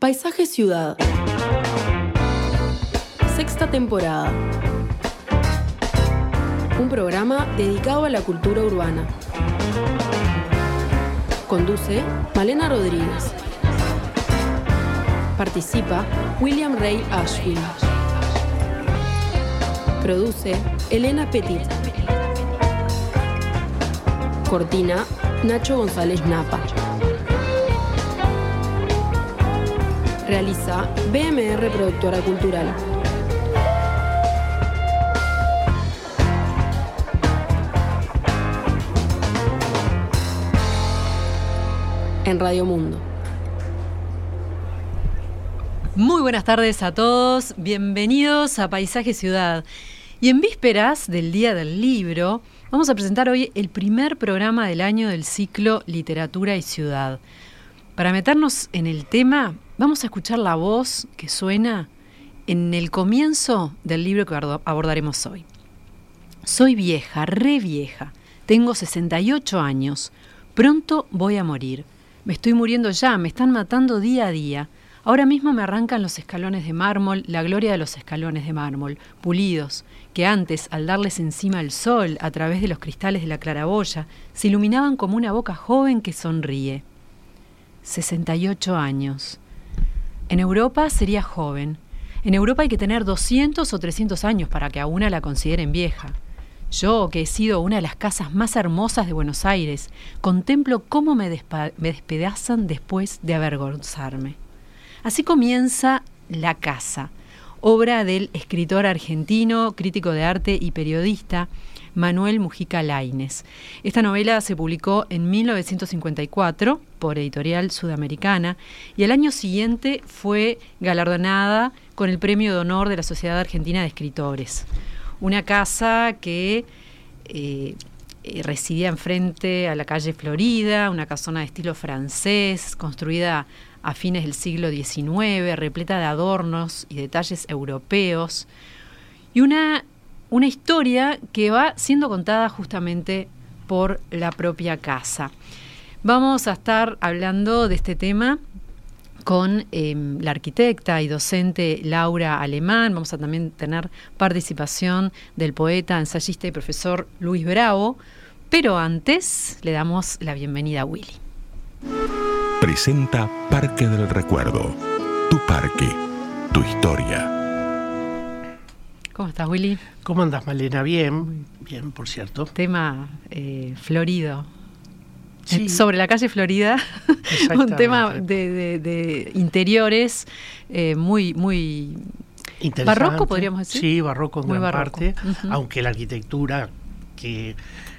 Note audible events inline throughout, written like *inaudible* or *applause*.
Paisaje Ciudad. Sexta temporada. Un programa dedicado a la cultura urbana. Conduce Malena Rodríguez. Participa William Ray Ashfield. Produce Elena Petit. Cortina Nacho González Napa. Realiza BMR Productora Cultural. En Radio Mundo. Muy buenas tardes a todos, bienvenidos a Paisaje Ciudad. Y en vísperas del Día del Libro, vamos a presentar hoy el primer programa del año del ciclo Literatura y Ciudad. Para meternos en el tema, vamos a escuchar la voz que suena en el comienzo del libro que abordaremos hoy. Soy vieja, re vieja, tengo 68 años, pronto voy a morir. Me estoy muriendo ya, me están matando día a día. Ahora mismo me arrancan los escalones de mármol, la gloria de los escalones de mármol, pulidos, que antes, al darles encima el sol a través de los cristales de la claraboya, se iluminaban como una boca joven que sonríe. 68 años. En Europa sería joven. En Europa hay que tener 200 o 300 años para que a una la consideren vieja. Yo, que he sido una de las casas más hermosas de Buenos Aires, contemplo cómo me, me despedazan después de avergonzarme. Así comienza La Casa, obra del escritor argentino, crítico de arte y periodista Manuel Mujica Laines. Esta novela se publicó en 1954 por Editorial Sudamericana y al año siguiente fue galardonada con el Premio de Honor de la Sociedad Argentina de Escritores. Una casa que eh, eh, residía enfrente a la calle Florida, una casona de estilo francés, construida a fines del siglo XIX, repleta de adornos y detalles europeos, y una, una historia que va siendo contada justamente por la propia casa. Vamos a estar hablando de este tema con em, la arquitecta y docente Laura Alemán. Vamos a también tener participación del poeta, ensayista y profesor Luis Bravo. Pero antes le damos la bienvenida a Willy presenta Parque del Recuerdo. Tu parque, tu historia. ¿Cómo estás, Willy? ¿Cómo andas, Malena? Bien, bien, por cierto. Tema eh, florido. Sobre la calle Florida, *laughs* un tema de, interiores eh, muy, muy barroco, podríamos decir. Sí, barroco en gran parte, aunque la arquitectura que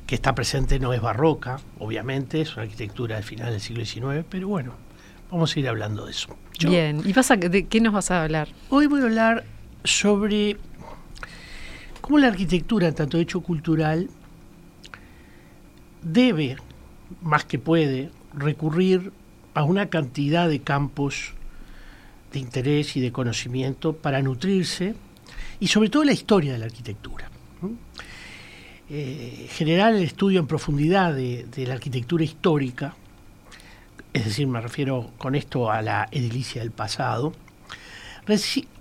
que está presente no es barroca, obviamente, es una arquitectura del final del siglo XIX, pero bueno, vamos a ir hablando de eso. Bien, ¿y pasa, de qué nos vas a hablar? Hoy voy a hablar sobre cómo la arquitectura, tanto hecho cultural, debe, más que puede, recurrir a una cantidad de campos de interés y de conocimiento para nutrirse y sobre todo la historia de la arquitectura eh, generar el estudio en profundidad de, la arquitectura histórica, es decir, me refiero con esto a la edilicia del pasado,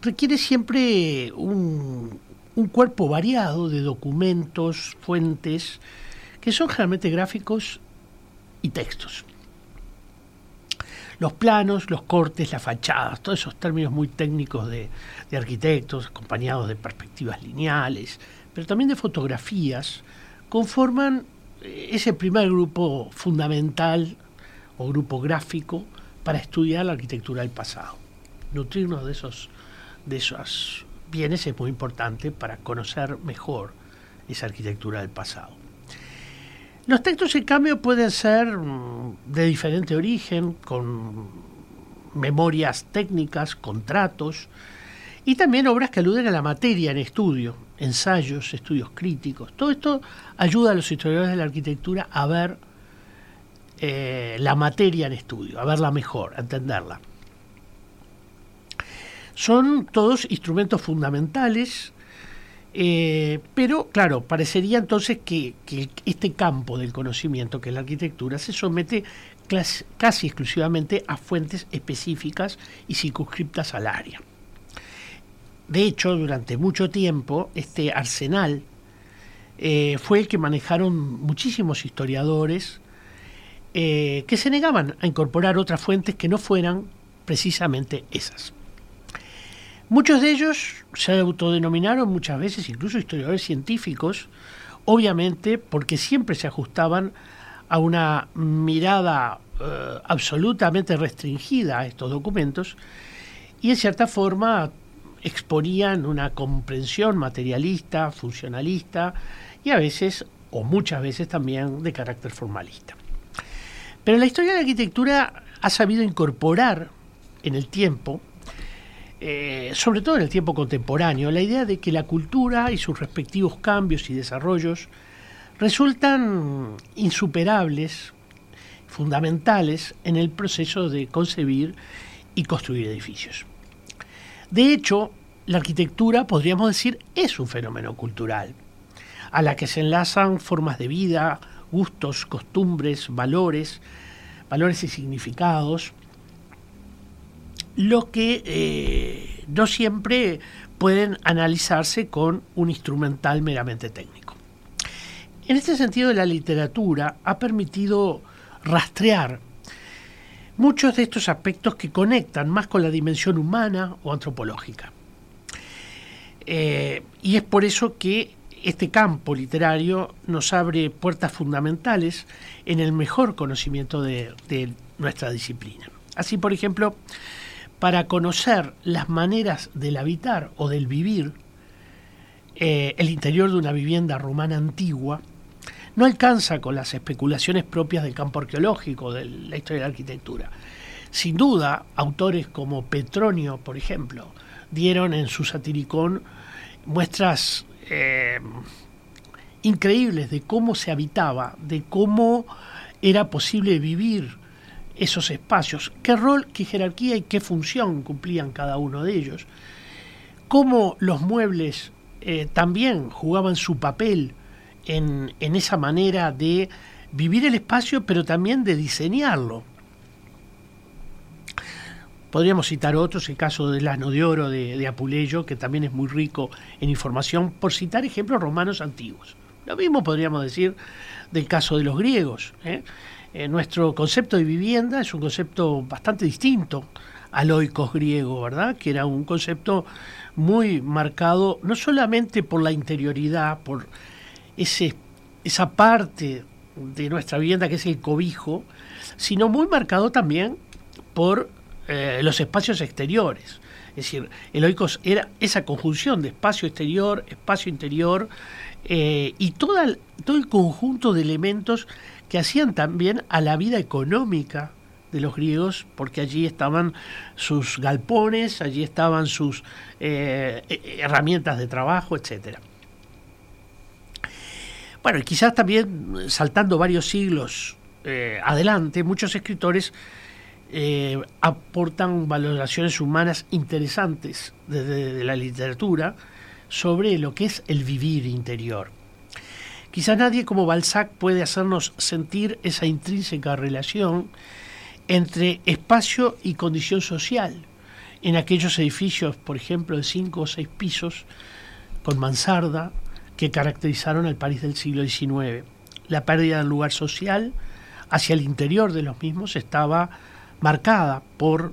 requiere siempre un, un cuerpo variado de documentos, fuentes, que son generalmente gráficos y textos. Los planos, los cortes, las fachadas, todos esos términos muy técnicos de, arquitectos, acompañados de perspectivas lineales, pero también de fotografías, conforman eh, ese primer grupo fundamental o grupo gráfico para estudiar la arquitectura del pasado. Nutrirnos de esos, de esos bienes es muy importante para conocer mejor esa arquitectura del pasado. Los textos, en cambio, pueden ser mm, de diferente origen, con memorias técnicas, contratos, y también obras que aluden a la materia en estudio, ensayos, estudios críticos. Todo esto ayuda a los historiadores de la arquitectura a ver eh, la materia en estudio, a verla mejor, a entenderla. Son todos instrumentos fundamentales, eh, pero claro, parecería entonces que, este campo del conocimiento, que es la arquitectura, se somete casi exclusivamente a fuentes específicas y circunscriptas al área. De hecho, durante mucho tiempo, este arsenal eh, fue el que manejaron muchísimos historiadores eh, que se negaban a incorporar otras fuentes que no fueran precisamente esas. Muchos de ellos se autodenominaron muchas veces incluso historiadores científicos, obviamente porque siempre se ajustaban a una mirada eh, absolutamente restringida a estos documentos y en cierta forma exponían una comprensión materialista, funcionalista y a veces, o muchas veces también, de carácter formalista. Pero la historia de la arquitectura ha sabido incorporar en el tiempo, eh, sobre todo en el tiempo contemporáneo, la idea de que la cultura y sus respectivos cambios y desarrollos resultan insuperables, fundamentales en el proceso de concebir y construir edificios. De hecho, la arquitectura, podríamos decir, es un fenómeno cultural, a la que se enlazan formas de vida, gustos, costumbres, valores, valores y significados, lo que eh, no siempre pueden analizarse con un instrumental meramente técnico. En este sentido, la literatura ha permitido rastrear muchos de estos aspectos que conectan más con la dimensión humana o antropológica. Eh, y es por eso que este campo literario nos abre puertas fundamentales en el mejor conocimiento de, nuestra disciplina. Así, por ejemplo, para conocer las maneras del habitar o del vivir eh, el interior de una vivienda romana antigua, no alcanza con las especulaciones propias del campo arqueológico, de la historia de la arquitectura. Sin duda, autores como Petronio, por ejemplo, dieron en su satiricón muestras eh, increíbles de cómo se habitaba, de cómo era posible vivir esos espacios, qué rol, qué jerarquía y qué función cumplían cada uno de ellos, cómo los muebles eh, también jugaban su papel en, esa manera de vivir el espacio, pero también de diseñarlo. Podríamos citar otros, el caso del asno de oro de, Apuleyo, que también es muy rico en información, por citar ejemplos romanos antiguos. Lo mismo podríamos decir del caso de los griegos. ¿eh? Eh, nuestro concepto de vivienda es un concepto bastante distinto al oikos griego, ¿verdad? Que era un concepto muy marcado no solamente por la interioridad, por ese, esa parte de nuestra vivienda que es el cobijo, sino muy marcado también por eh, los espacios exteriores. Es decir, el oikos era esa conjunción de espacio exterior, espacio interior eh, y toda, todo el conjunto de elementos que hacían también a la vida económica de los griegos, porque allí estaban sus galpones, allí estaban sus eh, herramientas de trabajo, etcétera. Bueno, y quizás también saltando varios siglos eh, adelante, muchos escritores eh, aportan valoraciones humanas interesantes desde la literatura sobre lo que es el vivir interior. Quizás nadie como Balzac puede hacernos sentir esa intrínseca relación entre espacio y condición social en aquellos edificios, por ejemplo, de cinco o seis pisos, con mansarda, que caracterizaron al París del siglo XIX. La pérdida del lugar social hacia el interior de los mismos estaba marcada por,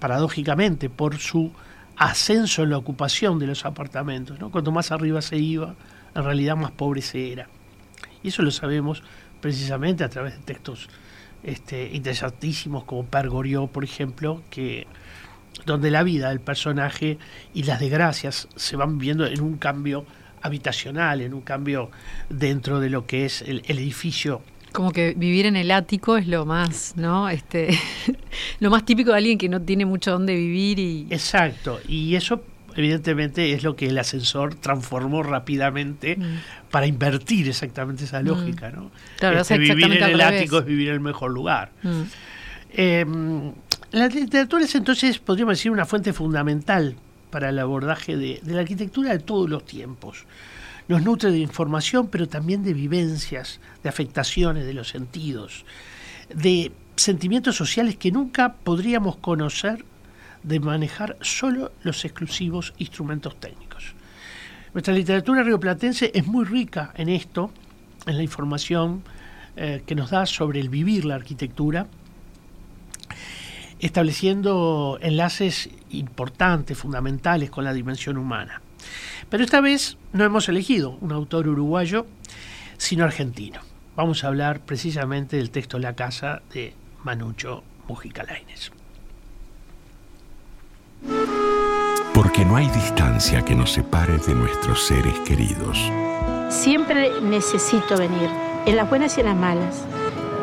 paradójicamente, por su ascenso en la ocupación de los apartamentos. ¿no? Cuanto más arriba se iba, en realidad más pobre se era. Y eso lo sabemos precisamente a través de textos este, interesantísimos como Pergorió, por ejemplo, que donde la vida del personaje y las desgracias se van viendo en un cambio habitacional, en un cambio dentro de lo que es el, edificio como que vivir en el ático es lo más, ¿no? Este, *laughs* lo más típico de alguien que no tiene mucho donde vivir y. Exacto. Y eso, evidentemente, es lo que el ascensor transformó rápidamente mm. para invertir exactamente esa mm. lógica, ¿no? Claro, este, vivir en el ático es vivir en el mejor lugar. Mm. Em, la literatura es entonces, podríamos decir, una fuente fundamental para el abordaje de, la arquitectura de todos los tiempos. Nos nutre de información, pero también de vivencias, de afectaciones de los sentidos, de sentimientos sociales que nunca podríamos conocer de manejar solo los exclusivos instrumentos técnicos. Nuestra literatura rioplatense es muy rica en esto, en la información eh, que nos da sobre el vivir la arquitectura, estableciendo enlaces importantes, fundamentales con la dimensión humana. Pero esta vez no hemos elegido un autor uruguayo, sino argentino. Vamos a hablar precisamente del texto La Casa de Manucho Mujica Lainez. Porque no hay distancia que nos separe de nuestros seres queridos. Siempre necesito venir, en las buenas y en las malas,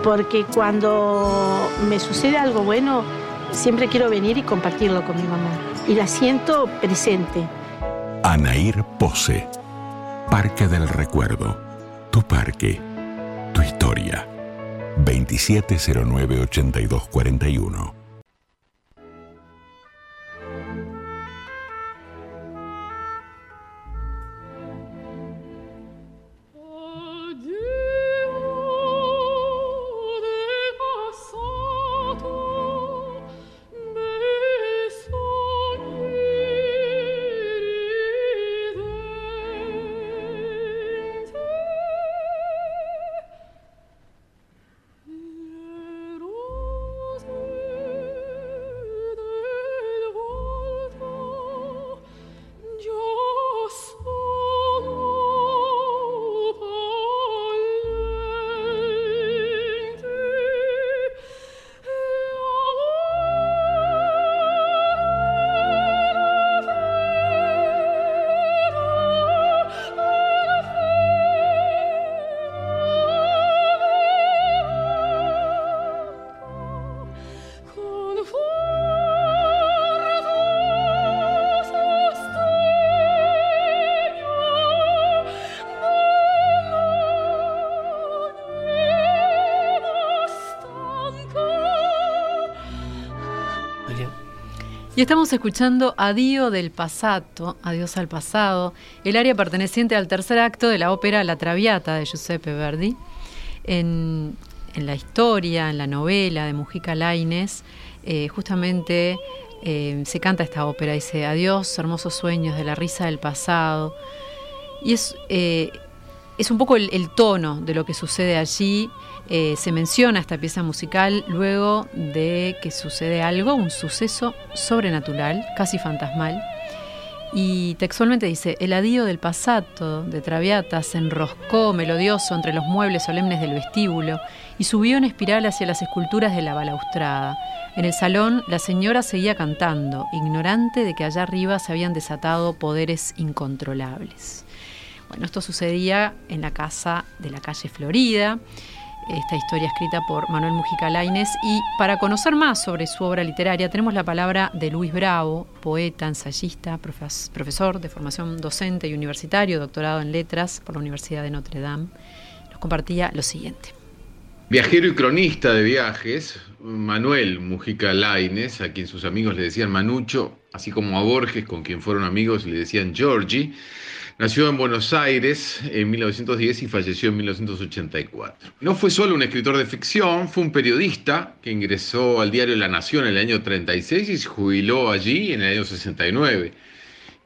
porque cuando me sucede algo bueno, siempre quiero venir y compartirlo con mi mamá. Y la siento presente. Anair Pose, Parque del Recuerdo, tu parque, tu historia. 2709-8241. Y estamos escuchando Adiós del Passato, Adiós al Pasado, el área perteneciente al tercer acto de la ópera La Traviata de Giuseppe Verdi. En, la historia, en la novela de Mujica Lainez, eh, justamente eh, se canta esta ópera, dice Adiós, hermosos sueños de la risa del pasado. Y es, eh, es un poco el, tono de lo que sucede allí. Eh, se menciona esta pieza musical luego de que sucede algo, un suceso sobrenatural, casi fantasmal. Y textualmente dice, el adío del pasado de Traviata se enroscó melodioso entre los muebles solemnes del vestíbulo y subió en espiral hacia las esculturas de la balaustrada. En el salón la señora seguía cantando, ignorante de que allá arriba se habían desatado poderes incontrolables. Bueno, esto sucedía en la casa de la calle Florida, esta historia escrita por Manuel Mujica Lainez. Y para conocer más sobre su obra literaria, tenemos la palabra de Luis Bravo, poeta, ensayista, profesor de formación docente y universitario, doctorado en letras por la Universidad de Notre Dame. Nos compartía lo siguiente. Viajero y cronista de viajes, Manuel Mujica Lainez, a quien sus amigos le decían Manucho, así como a Borges, con quien fueron amigos, le decían Georgie Nació en Buenos Aires en 1910 y falleció en 1984. No fue solo un escritor de ficción, fue un periodista que ingresó al diario La Nación en el año 36 y se jubiló allí en el año 69.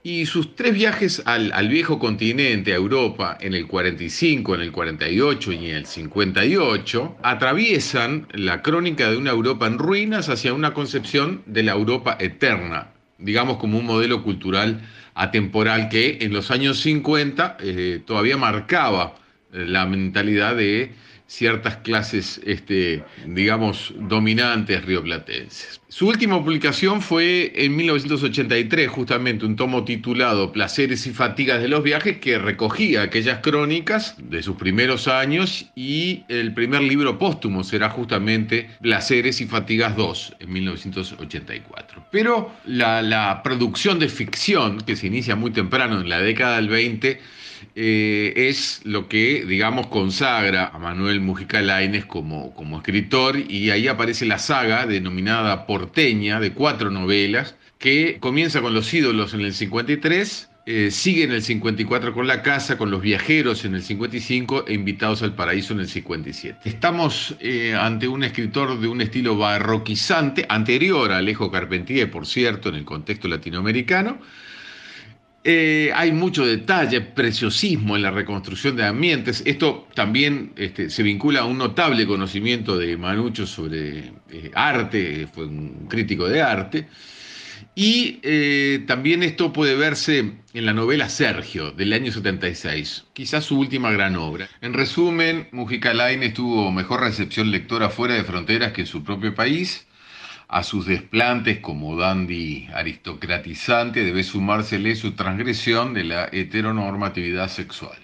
Y sus tres viajes al, al, viejo continente, a Europa, en el 45, en el 48 y en el 58, atraviesan la crónica de una Europa en ruinas hacia una concepción de la Europa eterna, digamos como un modelo cultural atemporal que en los años 50 eh, todavía marcaba eh, la mentalidad de ciertas clases, este, digamos, dominantes rioplatenses. Su última publicación fue en 1983, justamente un tomo titulado Placeres y Fatigas de los Viajes, que recogía aquellas crónicas de sus primeros años y el primer libro póstumo será justamente Placeres y Fatigas 2, en 1984. Pero la, la producción de ficción, que se inicia muy temprano en la década del 20, eh, es lo que, digamos, consagra a Manuel Mujica Lainez como, como escritor y ahí aparece la saga denominada Porteña de cuatro novelas que comienza con Los ídolos en el 53, eh, sigue en el 54 con La Casa, con Los Viajeros en el 55 e Invitados al Paraíso en el 57. Estamos eh, ante un escritor de un estilo barroquizante, anterior a Alejo Carpentier, por cierto, en el contexto latinoamericano. Eh, hay mucho detalle, preciosismo en la reconstrucción de ambientes. Esto también este, se vincula a un notable conocimiento de Manucho sobre arte, fue un crítico de arte. Y eh, también esto puede verse en la novela Sergio, del año 76, quizás su última gran obra. En resumen, Mujica Lainez tuvo mejor recepción lectora fuera de fronteras que en su propio país. A sus desplantes como dandy aristocratizante debe sumársele su transgresión de la heteronormatividad sexual.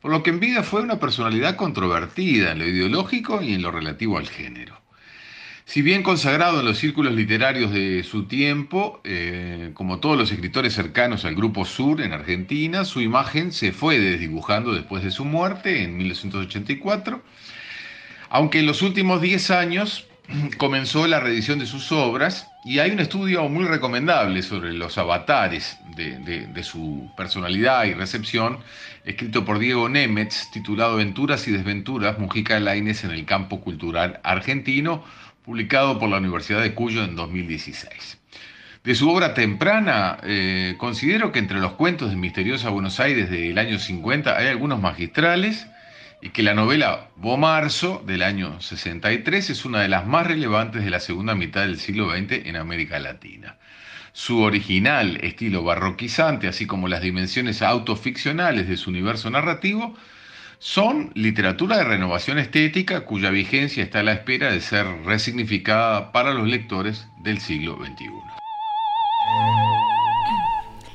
Por lo que en vida fue una personalidad controvertida en lo ideológico y en lo relativo al género. Si bien consagrado en los círculos literarios de su tiempo, eh, como todos los escritores cercanos al Grupo Sur en Argentina, su imagen se fue desdibujando después de su muerte en 1984, aunque en los últimos 10 años comenzó la reedición de sus obras y hay un estudio muy recomendable sobre los avatares de, su personalidad y recepción, escrito por Diego Nemetz, titulado Aventuras y Desventuras, Mujica Lainez en el campo cultural argentino, publicado por la Universidad de Cuyo en 2016. De su obra temprana, eh, considero que entre los cuentos de Misteriosa Buenos Aires del año 50 hay algunos magistrales y que la novela Bomarzo del año 63 es una de las más relevantes de la segunda mitad del siglo XX en América Latina. Su original estilo barroquizante, así como las dimensiones autoficcionales de su universo narrativo, son literatura de renovación estética cuya vigencia está a la espera de ser resignificada para los lectores del siglo XXI.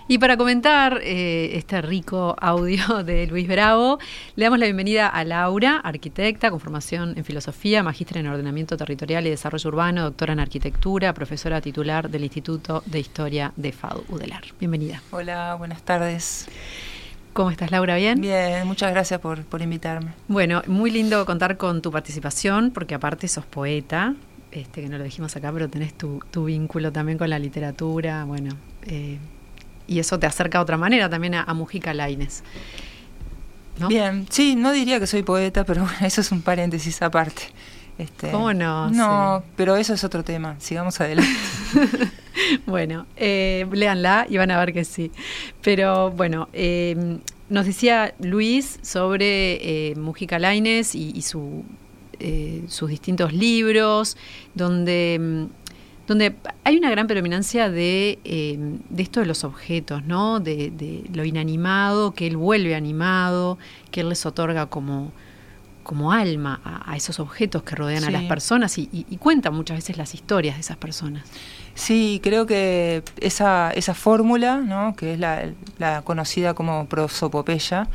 Y para comentar eh, este rico audio *laughs* de Luis Bravo, le damos la bienvenida a Laura, arquitecta con formación en filosofía, magíster en ordenamiento territorial y desarrollo urbano, doctora en arquitectura, profesora titular del Instituto de Historia de FADU UDELAR. Bienvenida. Hola, buenas tardes. ¿Cómo estás, Laura? ¿Bien? Bien, muchas gracias por, invitarme. Bueno, muy lindo contar con tu participación, porque aparte sos poeta, este, que no lo dijimos acá, pero tenés tu, vínculo también con la literatura, bueno, eh, y eso te acerca de otra manera también a, Mujica Laines. Bien, sí, no diría que soy poeta, pero bueno, eso es un paréntesis aparte. Este, ¿Cómo no? No, pero eso es otro tema. Sigamos adelante. *laughs* bueno, eh, léanla y van a ver que sí. Pero bueno, eh, nos decía Luis sobre eh, Mujica Laines y, su, eh, sus distintos libros, donde, donde hay una gran predominancia de, de esto de los objetos, ¿no? De, de lo inanimado, que él vuelve animado, que él les otorga como como alma a, esos objetos que rodean a las personas y, y, cuentan muchas veces las historias de esas personas. Sí, creo que esa, esa fórmula, ¿no? que es la, conocida como prosopopeya,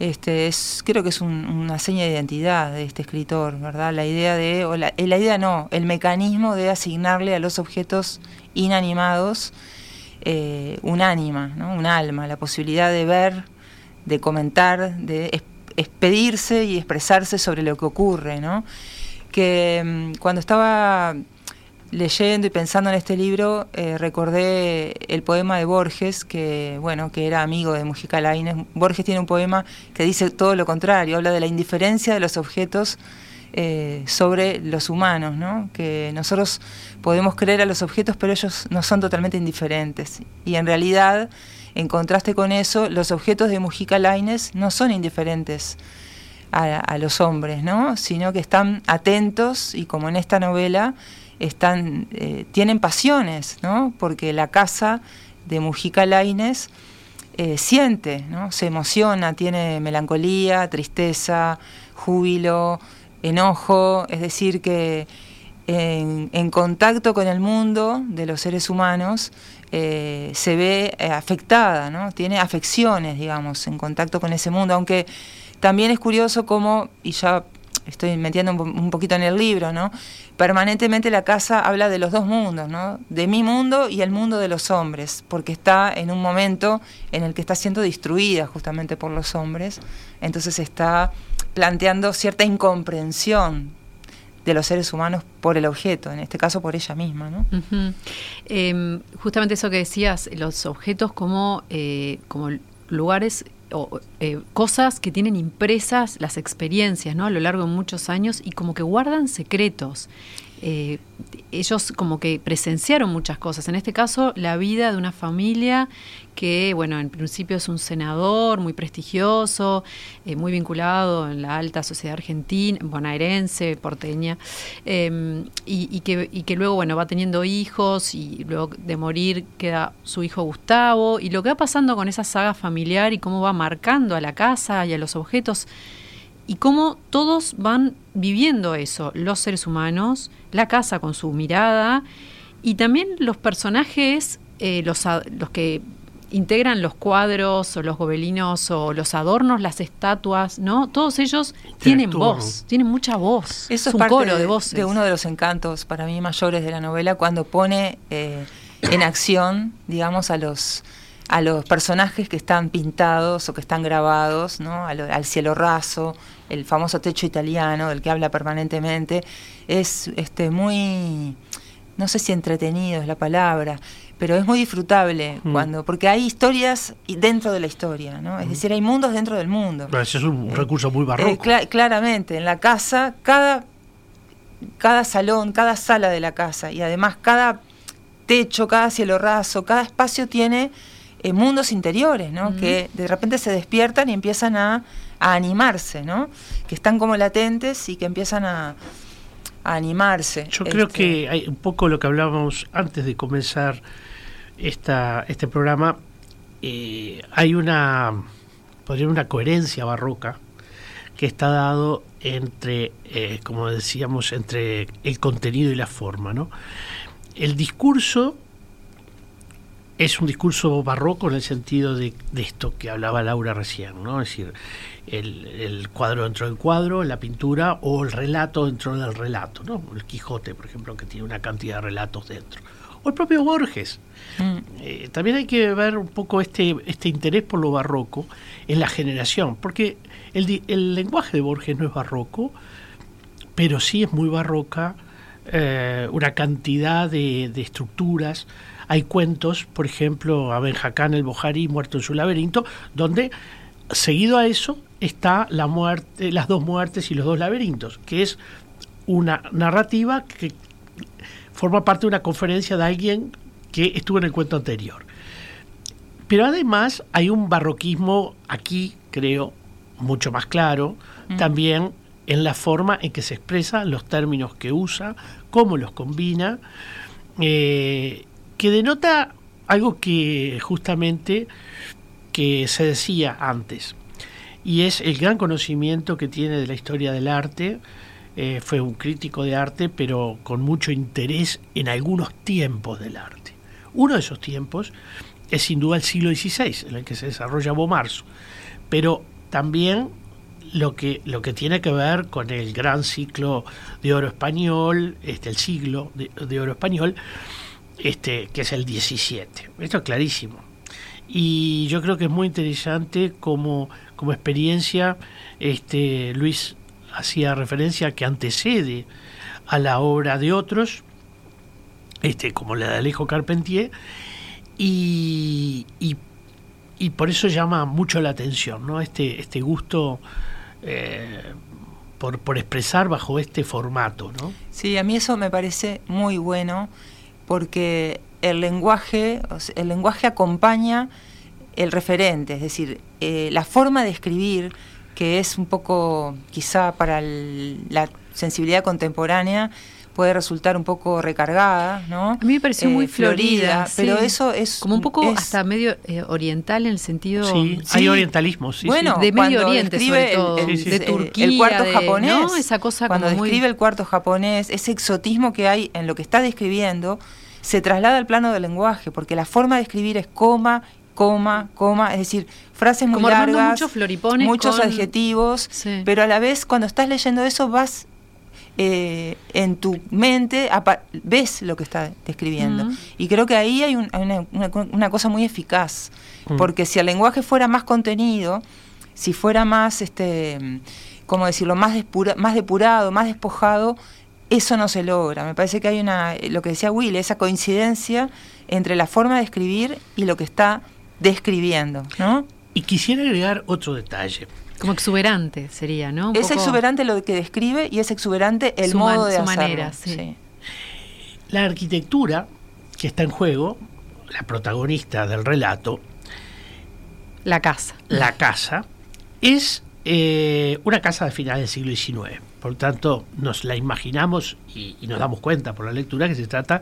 este, es, creo que es una seña de identidad de este escritor, ¿verdad? La idea de, o la, eh, la idea no, el mecanismo de asignarle a los objetos inanimados eh, un ánima, ¿no? un alma, la posibilidad de ver, de comentar, de expedirse y expresarse sobre lo que ocurre, ¿no? Que mm, cuando estaba leyendo y pensando en este libro, eh, recordé el poema de Borges, que bueno, que era amigo de Mujica Lainez. Borges tiene un poema que dice todo lo contrario, habla de la indiferencia de los objetos eh, sobre los humanos, ¿no? que nosotros podemos creer a los objetos, pero ellos no son totalmente indiferentes. Y en realidad en contraste con eso, los objetos de Mujica Laines no son indiferentes a, los hombres, ¿no? sino que están atentos y como en esta novela, están, eh, tienen pasiones, ¿no? porque la casa de Mujica Laines eh, siente, ¿no? se emociona, tiene melancolía, tristeza, júbilo, enojo, es decir, que en, contacto con el mundo de los seres humanos eh, se ve afectada, ¿no? tiene afecciones, digamos, en contacto con ese mundo, aunque también es curioso cómo, y ya estoy metiendo un, poquito en el libro, ¿no? permanentemente la casa habla de los dos mundos, ¿no? de mi mundo y el mundo de los hombres, porque está en un momento en el que está siendo destruida justamente por los hombres, entonces está planteando cierta incomprensión de los seres humanos por el objeto, en este caso por ella misma. ¿no? Em, justamente eso que decías, los objetos como, eh, como lugares o eh, cosas que tienen impresas las experiencias ¿no? a lo largo de muchos años y como que guardan secretos. Eh, ellos como que presenciaron muchas cosas. En este caso, la vida de una familia que, bueno, en principio es un senador muy prestigioso, eh, muy vinculado en la alta sociedad argentina, bonaerense, porteña, em, y, que, y que luego, bueno, va teniendo hijos y luego de morir queda su hijo Gustavo, y lo que va pasando con esa saga familiar y cómo va marcando a la casa y a los objetos y cómo todos van viviendo eso, los seres humanos, la casa con su mirada y también los personajes, eh, los, los que integran los cuadros o los gobelinos o los adornos, las estatuas, ¿no? Todos ellos tienen voz, tienen mucha voz. Eso es, un coro de voces. De uno de los encantos para mí mayores de la novela cuando pone eh, en acción, digamos, a los a los personajes que están pintados o que están grabados, ¿no? al, cielo raso, el famoso techo italiano del que habla permanentemente, es este, muy, no sé si entretenido es la palabra, pero es muy disfrutable mm. cuando porque hay historias dentro de la historia, ¿no? Es mm. decir, hay mundos dentro del mundo. Pero ese es un eh, recurso muy barroco. Eh, claramente, en la casa, cada, cada salón, cada sala de la casa y además cada techo, cada cielo raso, cada espacio tiene eh, mundos interiores, ¿no? Que de repente se despiertan y empiezan a, animarse, ¿no? Que están como latentes y que empiezan a, animarse. Yo creo este, que hay un poco lo que hablábamos antes de comenzar esta, este programa. Eh, hay una, podría una coherencia barroca que está dado entre, eh, como decíamos, entre el contenido y la forma, ¿no? El discurso es un discurso barroco en el sentido de, esto que hablaba Laura recién, ¿no? Es decir, el, cuadro dentro del cuadro, la pintura o el relato dentro del relato, ¿no? El Quijote, por ejemplo, que tiene una cantidad de relatos dentro. O el propio Borges. Mm. Eh, también hay que ver un poco este, este interés por lo barroco en la generación, porque el, lenguaje de Borges no es barroco, pero sí es muy barroca eh, una cantidad de, de estructuras, hay cuentos, por ejemplo, a Benjacán el Bojari, muerto en su laberinto, donde seguido a eso está la muerte, las dos muertes y los dos laberintos, que es una narrativa que forma parte de una conferencia de alguien que estuvo en el cuento anterior. Pero además hay un barroquismo aquí, creo, mucho más claro, mm. también en la forma en que se expresa, los términos que usa, cómo los combina. Eh, que denota algo que justamente que se decía antes, y es el gran conocimiento que tiene de la historia del arte. Eh, fue un crítico de arte, pero con mucho interés en algunos tiempos del arte. Uno de esos tiempos es sin duda el siglo XVI, en el que se desarrolla Bomarzo, pero también lo que, lo que tiene que ver con el gran ciclo de oro español, este, el siglo de oro español, este, que es el 17. Esto es clarísimo. Y yo creo que es muy interesante como, como experiencia, este, Luis hacía referencia que antecede a la obra de otros, este, como la de Alejo Carpentier, y, y, por eso llama mucho la atención, ¿no? Este, este gusto eh, por, por expresar bajo este formato, ¿no? Sí, a mí eso me parece muy bueno porque el lenguaje, el lenguaje acompaña el referente, es decir, eh, la forma de escribir, que es un poco quizá para la sensibilidad contemporánea, puede resultar un poco recargada, ¿no? A mí me pareció muy eh, florida, pero eso es como un poco hasta medio eh, oriental en el sentido sí, hay orientalismo, sí, bueno, de Medio Oriente sobre todo, de Turquía, el cuarto japonés, esa cosa cuando describe el cuarto japonés, ese exotismo que hay en lo que está describiendo se traslada al plano del lenguaje, porque la forma de escribir es coma, coma, coma, es decir, frases muy largas, muchos floripones muchos adjetivos, pero a la vez cuando estás leyendo eso vas eh, en tu mente, ves lo que está describiendo. Y creo que ahí hay una, cosa muy eficaz, mm. porque si el lenguaje fuera más contenido, si fuera más, este, ¿cómo decirlo?, más, más depurado, más despojado, eso no se logra. Me parece que hay una, lo que decía Will, esa coincidencia entre la forma de escribir y lo que está describiendo, ¿no? Y quisiera agregar otro detalle. Como exuberante sería, ¿no? es exuberante lo que describe y es exuberante el modo de su manera, sí. La arquitectura que está en juego, la protagonista del relato, la casa. La casa es eh, una casa de finales del siglo XIX. Por lo tanto, nos la imaginamos y, nos damos cuenta por la lectura que se trata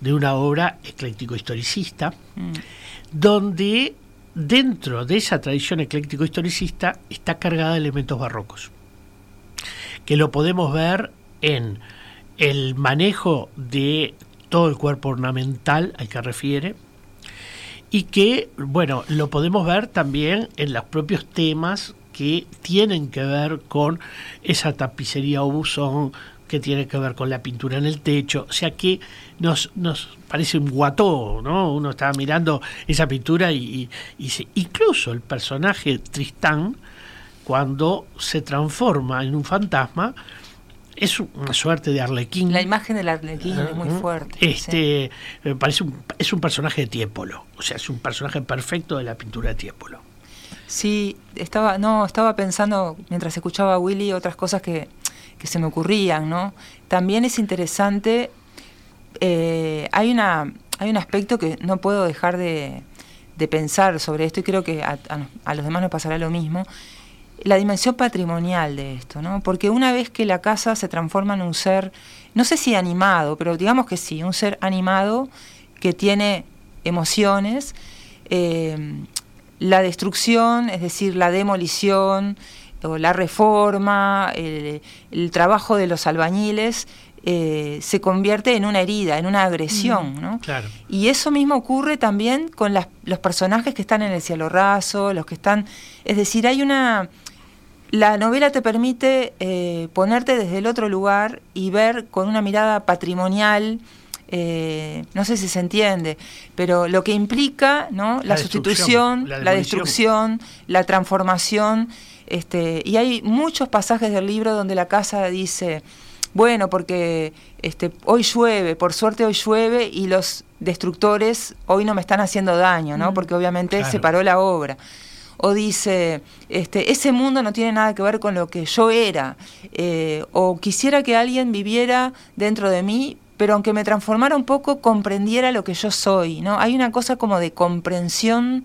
de una obra ecléctico-historicista, mm. donde dentro de esa tradición ecléctico-historicista está cargada de elementos barrocos, que lo podemos ver en el manejo de todo el cuerpo ornamental al que refiere, y que, bueno, lo podemos ver también en los propios temas que tienen que ver con esa tapicería o buzón, que tiene que ver con la pintura en el techo, o sea que nos, nos parece un guató, ¿no? Uno está mirando esa pintura y, incluso el personaje Tristán, cuando se transforma en un fantasma, es una suerte de arlequín. La imagen del arlequín es muy fuerte. Este, me parece un, es un personaje de Tiepolo, o sea, es un personaje perfecto de la pintura de Tiepolo. Sí, estaba, no, estaba pensando mientras escuchaba a Willy otras cosas que, se me ocurrían, ¿no? También es interesante, eh, hay, una, hay un aspecto que no puedo dejar de, pensar sobre esto y creo que a, a, los demás nos pasará lo mismo, la dimensión patrimonial de esto, ¿no? Porque una vez que la casa se transforma en un ser, no sé si animado, pero digamos que sí, un ser animado que tiene emociones, eh, la destrucción, es decir, la demolición o la reforma, el, trabajo de los albañiles, eh, se convierte en una herida, en una agresión. ¿no? Y eso mismo ocurre también con los personajes que están en el cielo raso, los que están... Es decir, hay una... La novela te permite eh, ponerte desde el otro lugar y ver con una mirada patrimonial, eh, no sé si se entiende, pero lo que implica ¿no? la, sustitución, la, destrucción, la transformación. Este, y hay muchos pasajes del libro donde la casa dice, bueno, porque este, hoy llueve, por suerte hoy llueve y los destructores hoy no me están haciendo daño, ¿no? Mm. porque obviamente se paró la obra o dice, este, ese mundo no tiene nada que ver con lo que yo era, eh, o quisiera que alguien viviera dentro de mí, pero aunque me transformara un poco, comprendiera lo que yo soy, ¿no? Hay una cosa como de comprensión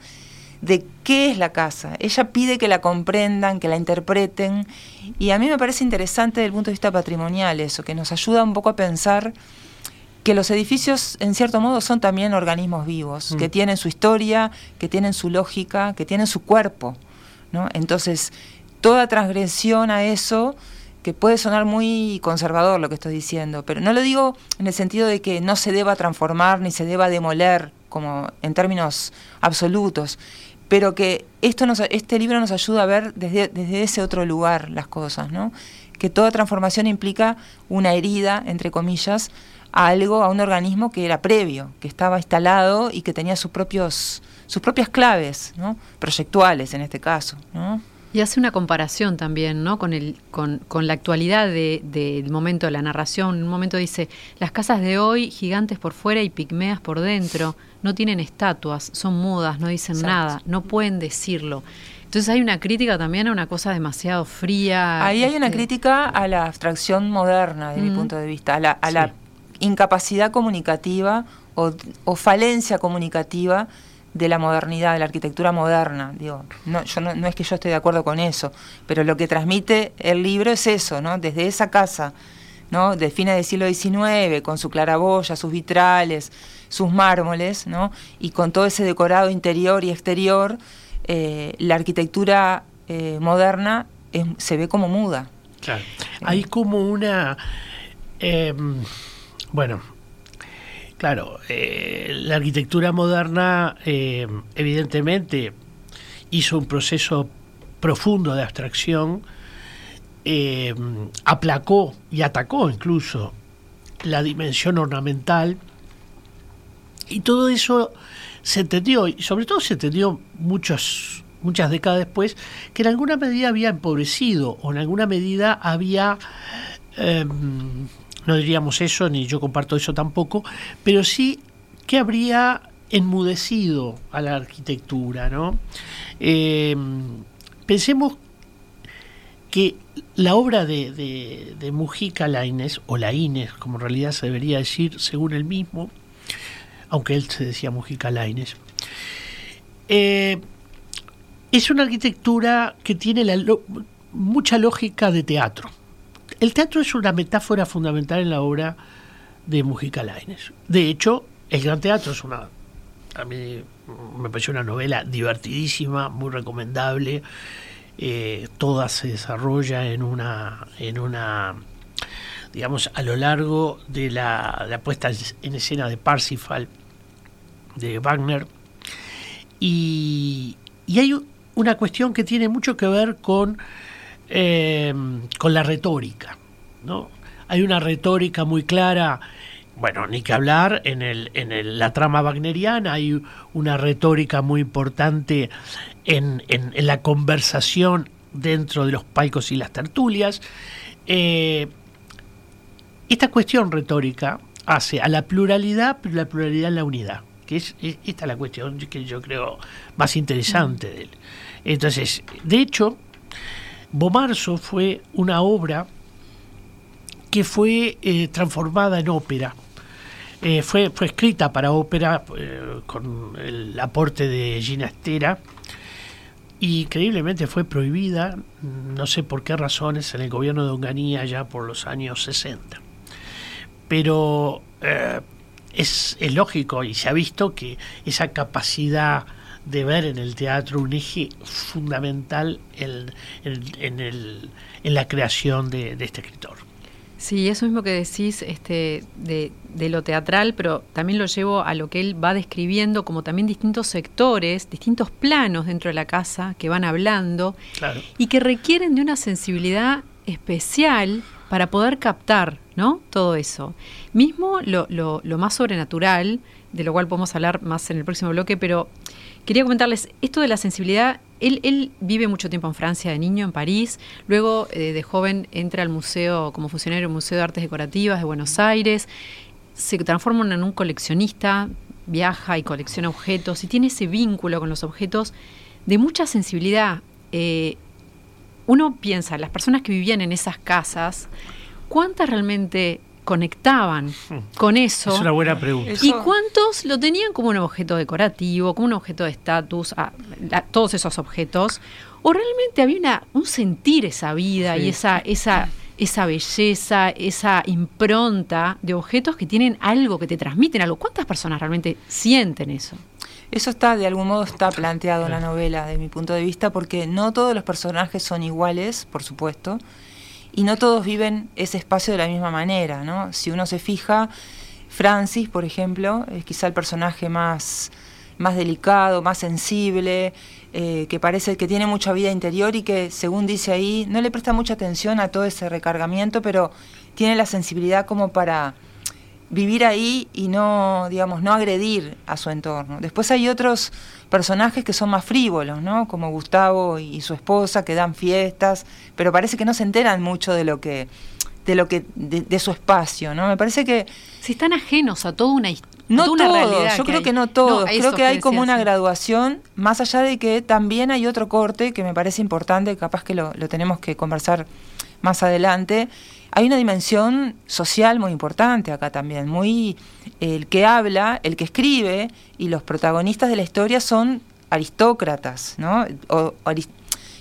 de qué es la casa. Ella pide que la comprendan, que la interpreten, y a mí me parece interesante desde el punto de vista patrimonial eso, que nos ayuda un poco a pensar que los edificios, en cierto modo, son también organismos vivos, mm. que tienen su historia, que tienen su lógica, que tienen su cuerpo, ¿no? Entonces, toda transgresión a eso que puede sonar muy conservador lo que estoy diciendo, pero no lo digo en el sentido de que no se deba transformar ni se deba demoler como en términos absolutos, pero que esto nos, este libro nos ayuda a ver desde, desde ese otro lugar las cosas, ¿no? que toda transformación implica una herida, entre comillas, a algo, a un organismo que era previo, que estaba instalado y que tenía sus propios sus propias claves, ¿no? proyectuales en este caso. ¿no? Y hace una comparación también, ¿no? Con, el, con, la actualidad del momento de la narración. En un momento dice, las casas de hoy, gigantes por fuera y pigmeas por dentro, no tienen estatuas, son mudas, no dicen nada, no pueden decirlo. Entonces hay una crítica también a una cosa demasiado fría. Ahí hay una este crítica a la abstracción moderna, de mi punto de vista, a la, incapacidad comunicativa o, o falencia comunicativa de la modernidad, de la arquitectura moderna. Digo, no, yo no, es que yo esté de acuerdo con eso, pero lo que transmite el libro es eso, ¿no? Desde esa casa, ¿no? De fines del siglo XIX, con su claraboya, sus vitrales, sus mármoles, ¿no? Y con todo ese decorado interior y exterior, eh, la arquitectura eh, moderna se ve como muda. Claro. Hay como una. Em, bueno, Claro, eh, la arquitectura moderna eh, evidentemente hizo un proceso profundo de abstracción, eh, aplacó y atacó incluso la dimensión ornamental. Y todo eso se entendió, y sobre todo se entendió muchas décadas después, que en alguna medida había empobrecido o en alguna medida había no diríamos eso, ni yo comparto eso tampoco, pero sí que habría enmudecido a la arquitectura, ¿no? Eh, pensemos que la obra de, Mujica Lainez, o Laínez, como en realidad se debería decir según él mismo, aunque él se decía Mujica Lainez, eh, es una arquitectura que tiene mucha lógica de teatro. El teatro es una metáfora fundamental en la obra de Mujica Lainez. De hecho, el Gran Teatro es una. A mí me pareció una novela divertidísima, muy recomendable. Eh, toda se desarrolla en una. en una digamos, a lo largo de la, la puesta en escena de Parsifal de Wagner. Y, y hay una cuestión que tiene mucho que ver con, eh, con la retórica. ¿no? Hay una retórica muy clara, bueno, ni que hablar, en, el, en la trama wagneriana hay una retórica muy importante en, la conversación dentro de los palcos y las tertulias. Eh, esta cuestión retórica hace a la pluralidad, pero la pluralidad en la unidad, que es, esta es la cuestión que yo creo más interesante de él. Entonces, de hecho, Bomarzo fue una obra que fue eh, transformada en ópera. Eh, fue, fue escrita para ópera eh, con el aporte de Gina Estera y increíblemente fue prohibida, no sé por qué razones, en el gobierno de Onganía ya por los años 60. Pero es lógico y se ha visto que esa capacidad de ver en el teatro un eje fundamental en, en, la creación de, este escritor. Sí, eso mismo que decís este, de, lo teatral, pero también lo llevo a lo que él va describiendo como también distintos sectores, distintos planos dentro de la casa que van hablando y que requieren de una sensibilidad especial para poder captar ¿no? todo eso. Mismo lo, lo, lo más sobrenatural, de lo cual podemos hablar más en el próximo bloque, pero Quería comentarles esto de la sensibilidad. Él, vive mucho tiempo en Francia de niño, en París. Luego, eh, de joven, entra al museo como funcionario del Museo de Artes Decorativas de Buenos Aires. Se transforma en un coleccionista, viaja y colecciona objetos y tiene ese vínculo con los objetos de mucha sensibilidad. Eh, uno piensa, las personas que vivían en esas casas, ¿cuántas realmente conectaban con eso. Es una buena pregunta. ¿Y cuántos lo tenían como un objeto decorativo, como un objeto de estatus, todos esos objetos? ¿O realmente había un sentir esa vida y esa, esa, esa belleza, esa impronta de objetos que tienen algo, que te transmiten algo? ¿Cuántas personas realmente sienten eso? Eso está, de algún modo, está planteado en la novela, de mi punto de vista, porque no todos los personajes son iguales, por supuesto y no todos viven ese espacio de la misma manera, ¿no? Si uno se fija, Francis, por ejemplo, es quizá el personaje más, más delicado, más sensible, eh, que parece que tiene mucha vida interior y que, según dice ahí, no le presta mucha atención a todo ese recargamiento, pero tiene la sensibilidad como para vivir ahí y no, digamos, no agredir a su entorno. Después hay otros personajes que son más frívolos, ¿no? Como Gustavo y su esposa que dan fiestas, pero parece que no se enteran mucho de lo que de lo que de, su espacio, ¿no? Me parece que si están ajenos a toda una no todos, yo creo que no todos, creo que hay como una graduación, más allá de que también hay otro corte que me parece importante, capaz que lo, lo tenemos que conversar más adelante, hay una dimensión social muy importante acá también, muy el que habla, el que escribe y los protagonistas de la historia son aristócratas, ¿no? O,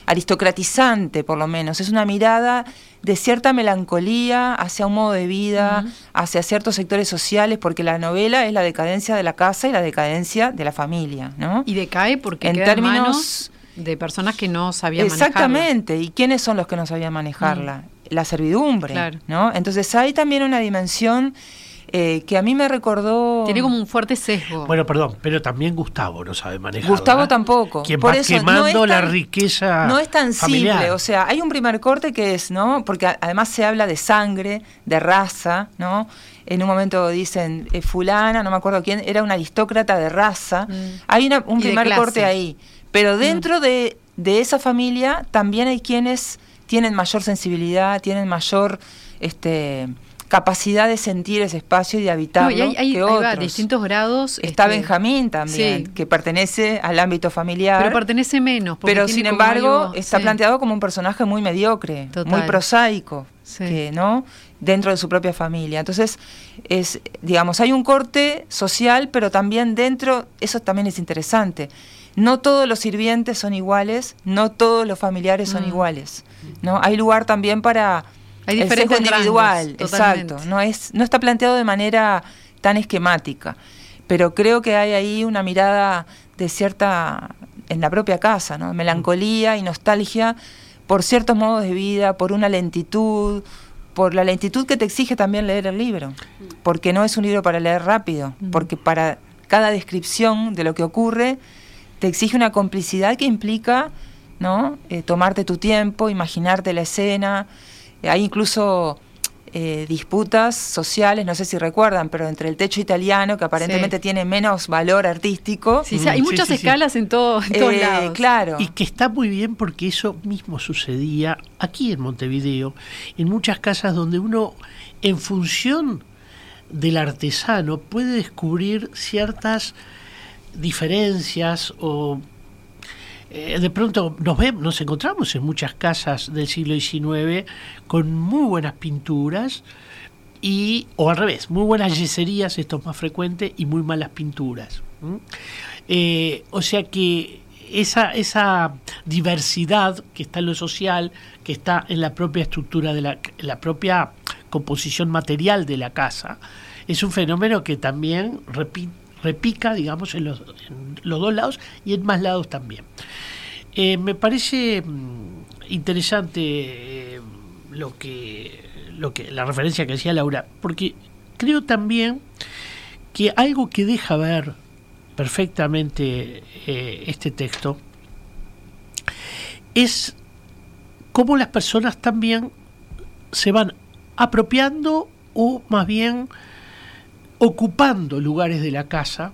aristocratizante por lo menos, es una mirada de cierta melancolía hacia un modo de vida, hacia ciertos sectores sociales, porque la novela es la decadencia de la casa y la decadencia de la familia, ¿no? Y decae porque en términos de personas que no sabían Exactamente, ¿y quiénes son los que no sabían manejarla? La servidumbre, ¿no? Entonces hay también una dimensión eh, que a mí me recordó... Tiene como un fuerte sesgo. Bueno, perdón, pero también Gustavo no sabe manejar. Gustavo tampoco. Quien Por va eso, quemando la riqueza No es tan simple, o sea, hay un primer corte que es, ¿no? Porque además se habla de sangre, de raza, ¿no? En un momento dicen, eh, fulana, no me acuerdo quién, era una aristócrata de raza. Mm. Hay un primer corte ahí. Pero dentro mm. de, de esa familia también hay quienes tienen mayor sensibilidad, tienen mayor este, capacidad de sentir ese espacio y de habitarlo No, y hay, hay- que ahí va, otros. distintos grados. Está este, Benjamín también, sí. que pertenece al ámbito familiar. Pero pertenece menos. Pero sin embargo algo- está sí. planteado como un personaje muy mediocre, Total. muy prosaico, Sí. que, ¿no? dentro de su propia familia. Entonces, es, digamos, hay un corte social, pero también dentro, eso también es interesante. No todos los sirvientes son iguales, no todos los familiares son Mm. iguales. ¿No? Hay lugar también para Hay el sesgo individual, rangos, exacto. No, es, no está planteado de manera tan esquemática, pero creo que hay ahí una mirada de cierta, en la propia casa, ¿no? melancolía y nostalgia por ciertos modos de vida, por una lentitud, por la lentitud que te exige también leer el libro, porque no es un libro para leer rápido, porque para cada descripción de lo que ocurre te exige una complicidad que implica ¿no? Eh, tomarte tu tiempo, imaginarte la escena. Eh, hay incluso eh, disputas sociales, no sé si recuerdan, pero entre el techo italiano, que aparentemente Sí. tiene menos valor artístico. Sí, sí, hay Mm, muchas sí, sí. escalas en, todo, en todos eh, lados. Claro. Y que está muy bien porque eso mismo sucedía aquí en Montevideo, en muchas casas donde uno, en función del artesano, puede descubrir ciertas diferencias o eh, de pronto nos vemos, nos encontramos en muchas casas del siglo XIX con muy buenas pinturas y o al revés, muy buenas yeserías, esto es más frecuente, y muy malas pinturas. Eh, o sea que esa, esa diversidad que está en lo social, que está en la propia estructura de la, la propia composición material de la casa, es un fenómeno que también repi- repica, digamos, en los, dos lados y en más lados también. Eh, me parece mm, interesante eh, lo que, lo que la referencia que decía Laura, porque creo también que algo que deja ver perfectamente eh, este texto es cómo las personas también se van apropiando o más bien ocupando lugares de la casa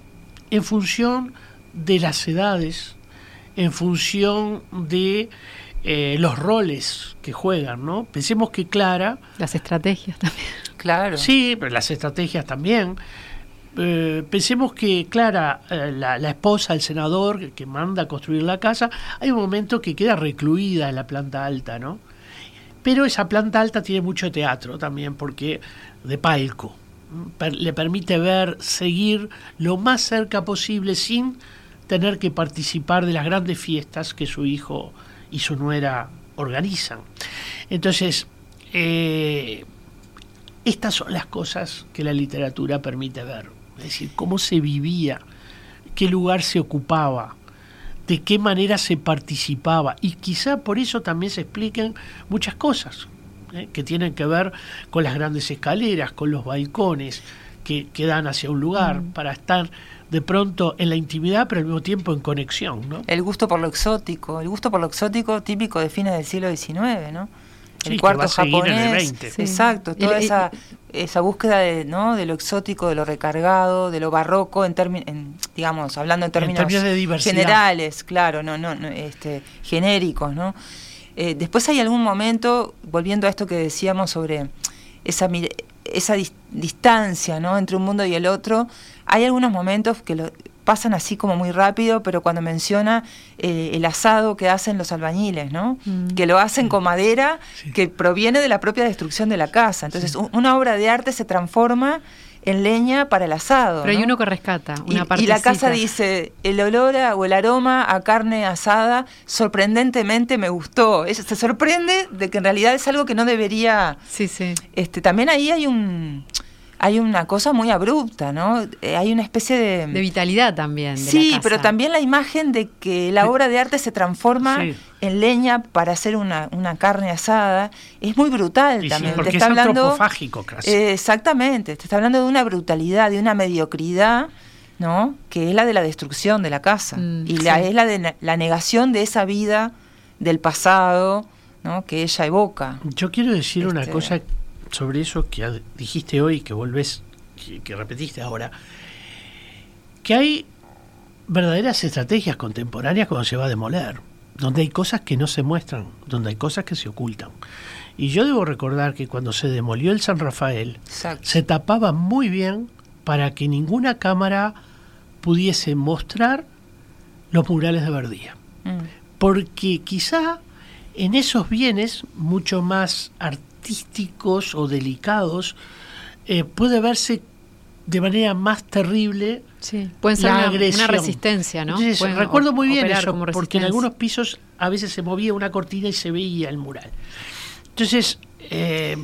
en función de las edades, en función de eh, los roles que juegan, ¿no? Pensemos que Clara, Las estrategias también. Claro. sí, pero las estrategias también. Eh, pensemos que Clara, eh, la, la esposa del senador que, que manda a construir la casa, hay un momento que queda recluida en la planta alta, ¿no? Pero esa planta alta tiene mucho teatro también, porque de palco. Le permite ver, seguir lo más cerca posible sin tener que participar de las grandes fiestas que su hijo y su nuera organizan. Entonces, eh, estas son las cosas que la literatura permite ver. Es decir, cómo se vivía, qué lugar se ocupaba, de qué manera se participaba. Y quizá por eso también se expliquen muchas cosas ¿eh? que tienen que ver con las grandes escaleras, con los balcones que, que dan hacia un lugar, para estar de pronto en la intimidad, pero al mismo tiempo en conexión. ¿no? El gusto por lo exótico, el gusto por lo exótico típico de fines del siglo XIX, ¿no? Sí, El que cuarto va a seguir en el japonés, 20. Sí. exacto, toda El- esa, esa búsqueda de, ¿no? de lo exótico, de lo recargado, de lo barroco, en términos, digamos, hablando en términos, términos de diversidad. generales, claro, no, no, no, este, genéricos, ¿no? Eh, después hay algún momento, volviendo a esto que decíamos sobre esa, esa dis- distancia ¿no? entre un mundo y el otro, hay algunos momentos que lo, pasan así como muy rápido, pero cuando menciona eh, el asado que hacen los albañiles, ¿no? Mm. que lo hacen con madera Sí. que proviene de la propia destrucción de la casa. Entonces, un- una obra de arte se transforma en leña para el asado. Pero hay ¿no? uno que rescata, una parte. y, la casa dice, el olor a- o el aroma a carne asada sorprendentemente me gustó. Es- se sorprende de que en realidad es algo que no debería... Sí, sí. Este, también ahí hay un hay una cosa muy abrupta, ¿no? Eh, hay una especie de... De vitalidad también. de la sí, casa. pero también la imagen de que la obra de arte se transforma Sí. en leña para hacer una, una carne asada es muy brutal Y sí, también. porque te es hablando antropofágico casi. Eh, exactamente, te está hablando de una brutalidad, de una mediocridad, ¿no? Que es la de la destrucción de la casa Mm, y la sí. es la de la negación de esa vida del pasado, ¿no? Que ella evoca. Yo quiero decir una Este- cosa sobre eso que dijiste hoy, que volvés, que, que repetiste ahora, que hay verdaderas estrategias contemporáneas cuando se va a demoler, donde hay cosas que no se muestran, donde hay cosas que se ocultan. Y yo debo recordar que cuando se demolió el San Rafael, Exacto. se tapaba muy bien para que ninguna cámara pudiese mostrar los murales de Verdía. Mm. Porque quizá en esos bienes mucho más artísticos o delicados eh, puede verse de manera más terrible Sí, pueden ser la una, agresión. una resistencia, ¿no? Entonces, recuerdo muy bien eso, porque en algunos pisos a veces se movía una cortina y se veía el mural. Entonces, eh,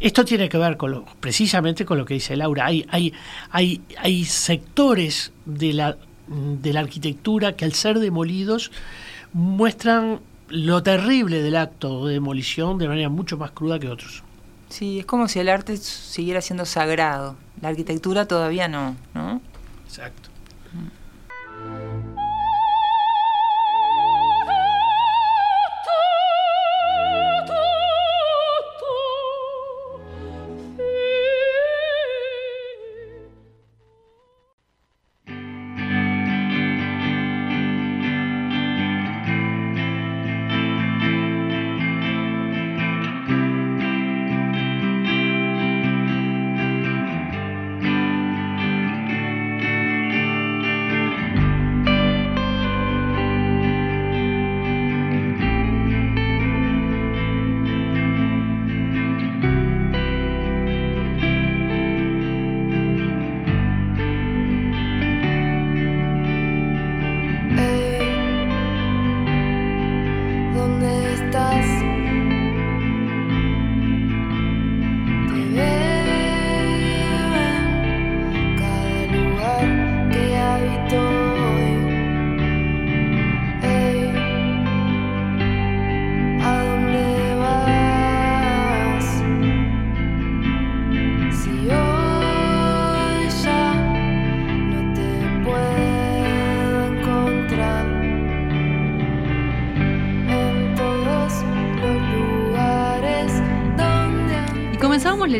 esto tiene que ver con lo, precisamente con lo que dice Laura. Hay, hay, hay, hay sectores de la, de la arquitectura que al ser demolidos muestran lo terrible del acto de demolición de manera mucho más cruda que otros. Sí, es como si el arte siguiera siendo sagrado. La arquitectura todavía no, ¿no? Exacto.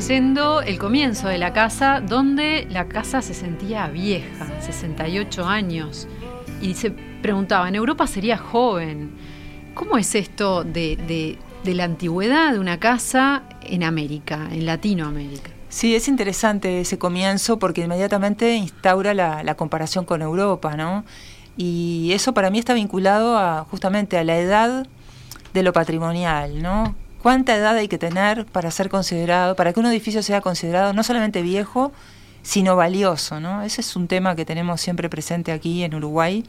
Leyendo el comienzo de la casa, donde la casa se sentía vieja, 68 años. Y se preguntaba, ¿en Europa sería joven? ¿Cómo es esto de, la antigüedad de una casa en América, en Latinoamérica? Sí, es interesante ese comienzo porque inmediatamente instaura la, la comparación con Europa, ¿no? Y eso para mí está vinculado a justamente a la edad de lo patrimonial, ¿no? ¿Cuánta edad hay que tener para ser considerado, para que un edificio sea considerado no solamente viejo, sino valioso, ¿no? Ese es un tema que tenemos siempre presente aquí en Uruguay,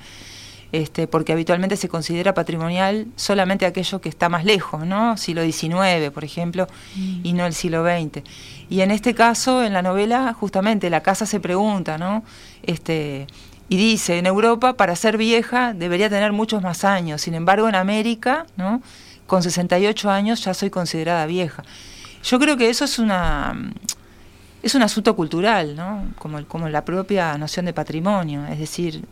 este, porque habitualmente se considera patrimonial solamente aquello que está más lejos, ¿no? Siglo XIX, por ejemplo, y no el siglo XX. Y en este caso, en la novela, justamente la casa se pregunta, ¿no? Este, y dice, en Europa, para ser vieja, debería tener muchos más años. Sin embargo, en América, ¿no? Con 68 años ya soy considerada vieja. Yo creo que eso es una es un asunto cultural, ¿no? Como, como la propia noción de patrimonio, es decir,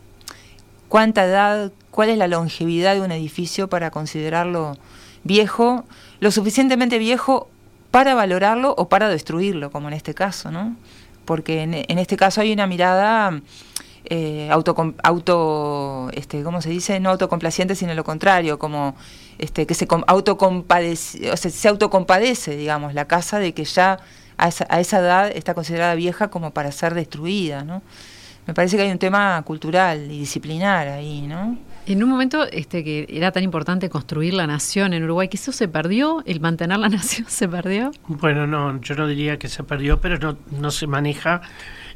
cuánta edad, cuál es la longevidad de un edificio para considerarlo viejo, lo suficientemente viejo para valorarlo o para destruirlo, como en este caso, ¿no? Porque en, en este caso hay una mirada eh, autocom- auto, este, ¿cómo se dice? No autocomplaciente, sino lo contrario, como este, que se com- autocompadece, o sea, se autocompadece, digamos, la casa de que ya a esa, a esa edad está considerada vieja como para ser destruida, ¿no? Me parece que hay un tema cultural y disciplinar ahí, ¿no? En un momento este, que era tan importante construir la nación en Uruguay, que eso se perdió, el mantener la *laughs* nación se perdió. Bueno, no, yo no diría que se perdió, pero no, no se maneja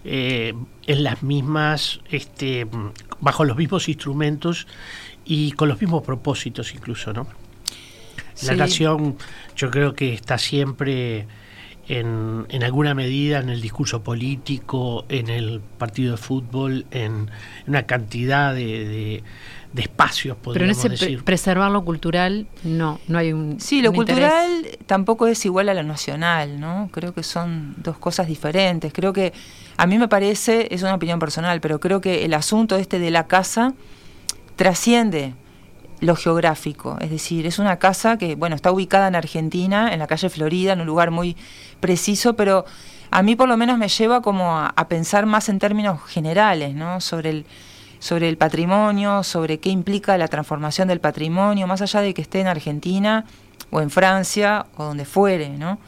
eh, en las mismas, este, bajo los mismos instrumentos y con los mismos propósitos incluso, ¿no? La Sí. nación yo creo que está siempre en, en alguna medida en el discurso político, en el partido de fútbol, en una cantidad de, de- de espacios, Pero en podríamos ese pre- decir. preservar lo cultural, no, no hay un. Sí, lo un interés. cultural tampoco es igual a lo nacional, ¿no? Creo que son dos cosas diferentes. Creo que, a mí me parece, es una opinión personal, pero creo que el asunto este de la casa trasciende lo geográfico. Es decir, es una casa que, bueno, está ubicada en Argentina, en la calle Florida, en un lugar muy preciso, pero a mí por lo menos me lleva como a, a pensar más en términos generales, ¿no? Sobre el, sobre el patrimonio, sobre qué implica la transformación del patrimonio, más allá de que esté en Argentina, o en Francia, o donde fuere, ¿no?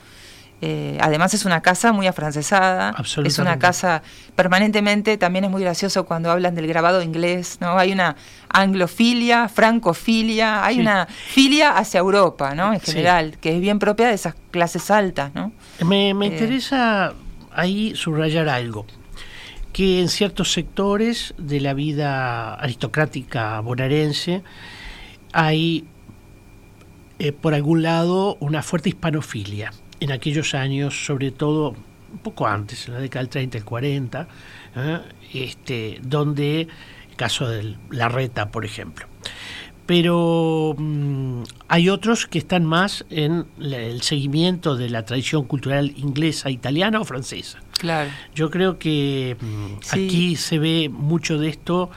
Eh, además es una casa muy afrancesada, es una casa permanentemente, también es muy gracioso cuando hablan del grabado inglés, ¿no? Hay una anglofilia, francofilia, hay Sí. una filia hacia Europa, ¿no? En Sí. general, que es bien propia de esas clases altas, ¿no? Me, me Eh. interesa ahí subrayar algo, que en ciertos sectores de la vida aristocrática bonaerense hay, eh, por algún lado, una fuerte hispanofilia. En aquellos años, sobre todo un poco antes, en la década del 30 y el 40, ¿eh? este, donde, el caso de la reta, por ejemplo. Pero mm, hay otros que están más en la- el seguimiento de la tradición cultural inglesa, italiana o francesa. Claro. Yo creo que mm, Sí. aquí se ve mucho de esto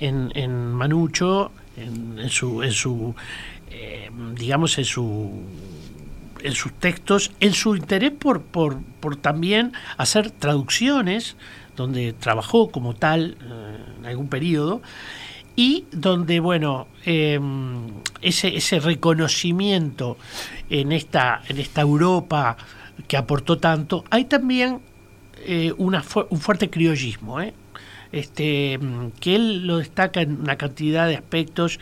en, en Manucho, en, en su, en su eh, digamos, en su en sus textos, en su interés por, por, por también hacer traducciones, donde trabajó como tal eh, en algún periodo, y donde, bueno, eh, ese, ese reconocimiento en esta, en esta Europa que aportó tanto, hay también eh, un fuerte criollismo, ¿eh? este, mm, que él lo destaca en una cantidad de aspectos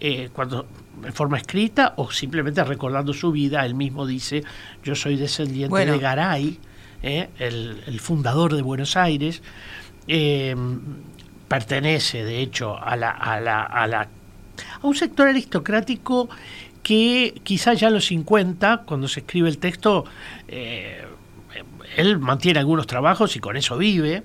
eh, cuando en forma escrita o simplemente recordando su vida, él mismo dice, yo soy descendiente Bueno. de Garay, ¿eh? el, el fundador de Buenos Aires, eh, pertenece de hecho a la, a la, a la a un sector aristocrático que quizás ya a los 50, cuando se escribe el texto, eh, él mantiene algunos trabajos y con eso vive.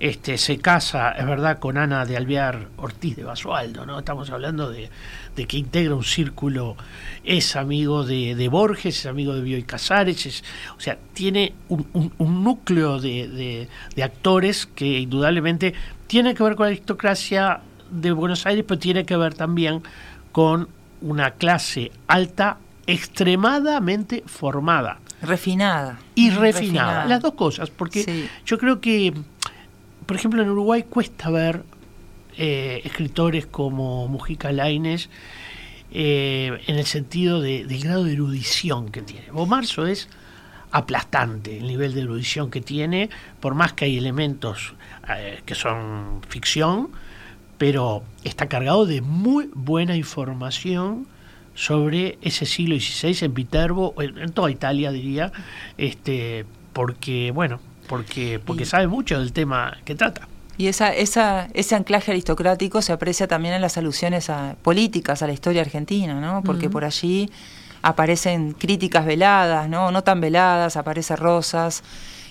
Este, se casa, es verdad, con Ana de Alvear Ortiz de Basualdo, ¿no? Estamos hablando de, de que integra un círculo, es amigo de, de Borges, es amigo de Bioy Casares, es- o sea, tiene un, un- un núcleo de, de- actores que indudablemente tiene que ver con la aristocracia de Buenos Aires, pero tiene que ver también con una clase alta extremadamente formada Refinada. y refinada. Las dos cosas, porque Sí. yo creo que, por ejemplo, en Uruguay cuesta ver eh, escritores como Mujica Lainez eh, en el sentido de- del grado de erudición que tiene. Bomarzo es aplastante el nivel de erudición que tiene, por más que hay elementos eh, que son ficción, pero está cargado de muy buena información sobre ese siglo XVI en Viterbo, en, en toda Italia diría, este, porque, bueno, porque, porque Y- sabe mucho del tema que trata. Y esa, esa, ese anclaje aristocrático se aprecia también en las alusiones a, políticas a la historia argentina, ¿no? Porque por allí aparecen críticas veladas, ¿no? No tan veladas, aparece Rosas,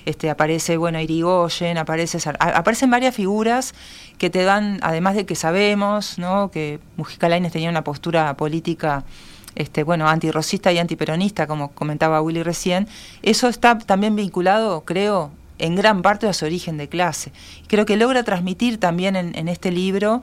este, aparece, bueno, Irigoyen, aparece, a- aparecen varias figuras que te dan, además de que sabemos, ¿no? Que Mujica Lainez tenía una postura política este, bueno, antirrocista y antiperonista, como comentaba Willy recién, eso está también vinculado, creo, en gran parte a su origen de clase. Creo que logra transmitir también en, en este libro,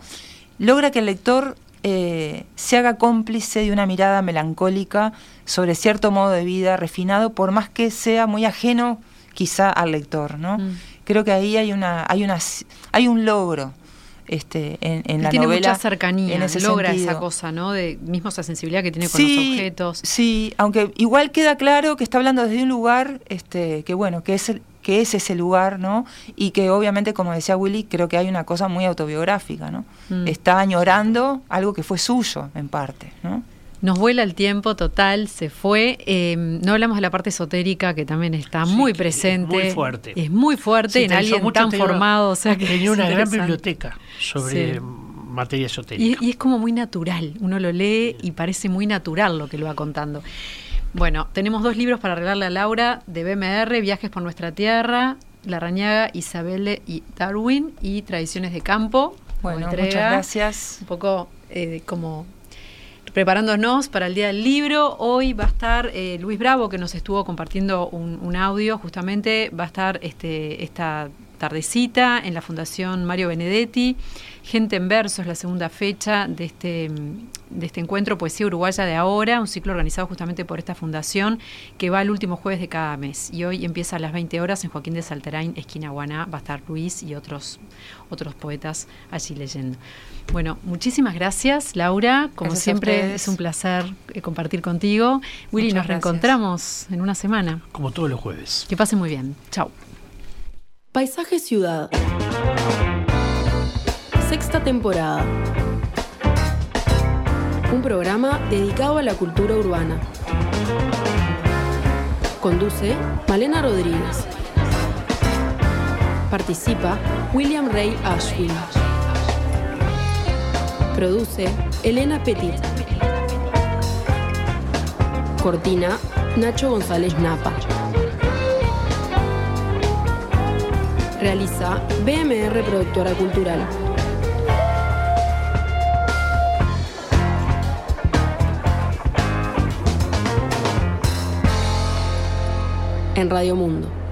logra que el lector eh, se haga cómplice de una mirada melancólica sobre cierto modo de vida refinado, por más que sea muy ajeno quizá al lector, ¿no? Mm. Creo que ahí hay una, hay una, hay un logro este, en, en la tiene novela. mucha cercanía, en ese logra sentido. esa cosa, ¿no? De mismo esa sensibilidad que tiene con los objetos. Sí, aunque igual queda claro que está hablando desde un lugar este, que bueno, que es el- que es ese lugar, ¿no? Y que obviamente, como decía Willy, creo que hay una cosa muy autobiográfica, ¿no? Mm. Está añorando algo que fue suyo, en parte, ¿no? Nos vuela el tiempo total, se fue. Eh, no hablamos de la parte esotérica que también está Sí, muy que es presente. muy fuerte. Es muy fuerte en alguien mucho, tan tenía- formado. O sea que Tenía una gran biblioteca sobre Sí. materia esotérica. Y, y es como muy natural. Uno lo lee y parece muy natural lo que lo va contando. Bueno, tenemos dos libros para arreglarle a Laura de BMR, Viajes por nuestra tierra, La Rañaga, Isabelle y Darwin y Tradiciones de Campo. Bueno, muchas gracias. Un poco eh, como preparándonos para el Día del Libro. Hoy va a estar eh, Luis Bravo, que nos estuvo compartiendo un, un audio, justamente va a estar este, esta tardecita en la Fundación Mario Benedetti. Gente en Verso es la segunda fecha de este, de este encuentro Poesía Uruguaya de Ahora, un ciclo organizado justamente por esta fundación que va el último jueves de cada mes. Y hoy empieza a las 20 horas en Joaquín de Salterain, esquina Guaná. Va a estar Luis y otros, otros poetas allí leyendo. Bueno, muchísimas gracias, Laura. Como Gracias siempre, es un placer eh, compartir contigo. Willy, Muchas nos gracias. reencontramos en una semana. Como todos los jueves. Que pase muy bien. Chao. Paisaje Ciudad. Sexta temporada. Un programa dedicado a la cultura urbana. Conduce Malena Rodríguez. Participa William Ray Ashwin. Produce Elena Petit. Cortina Nacho González Napa. Realiza BMR Productora Cultural. En Radio Mundo.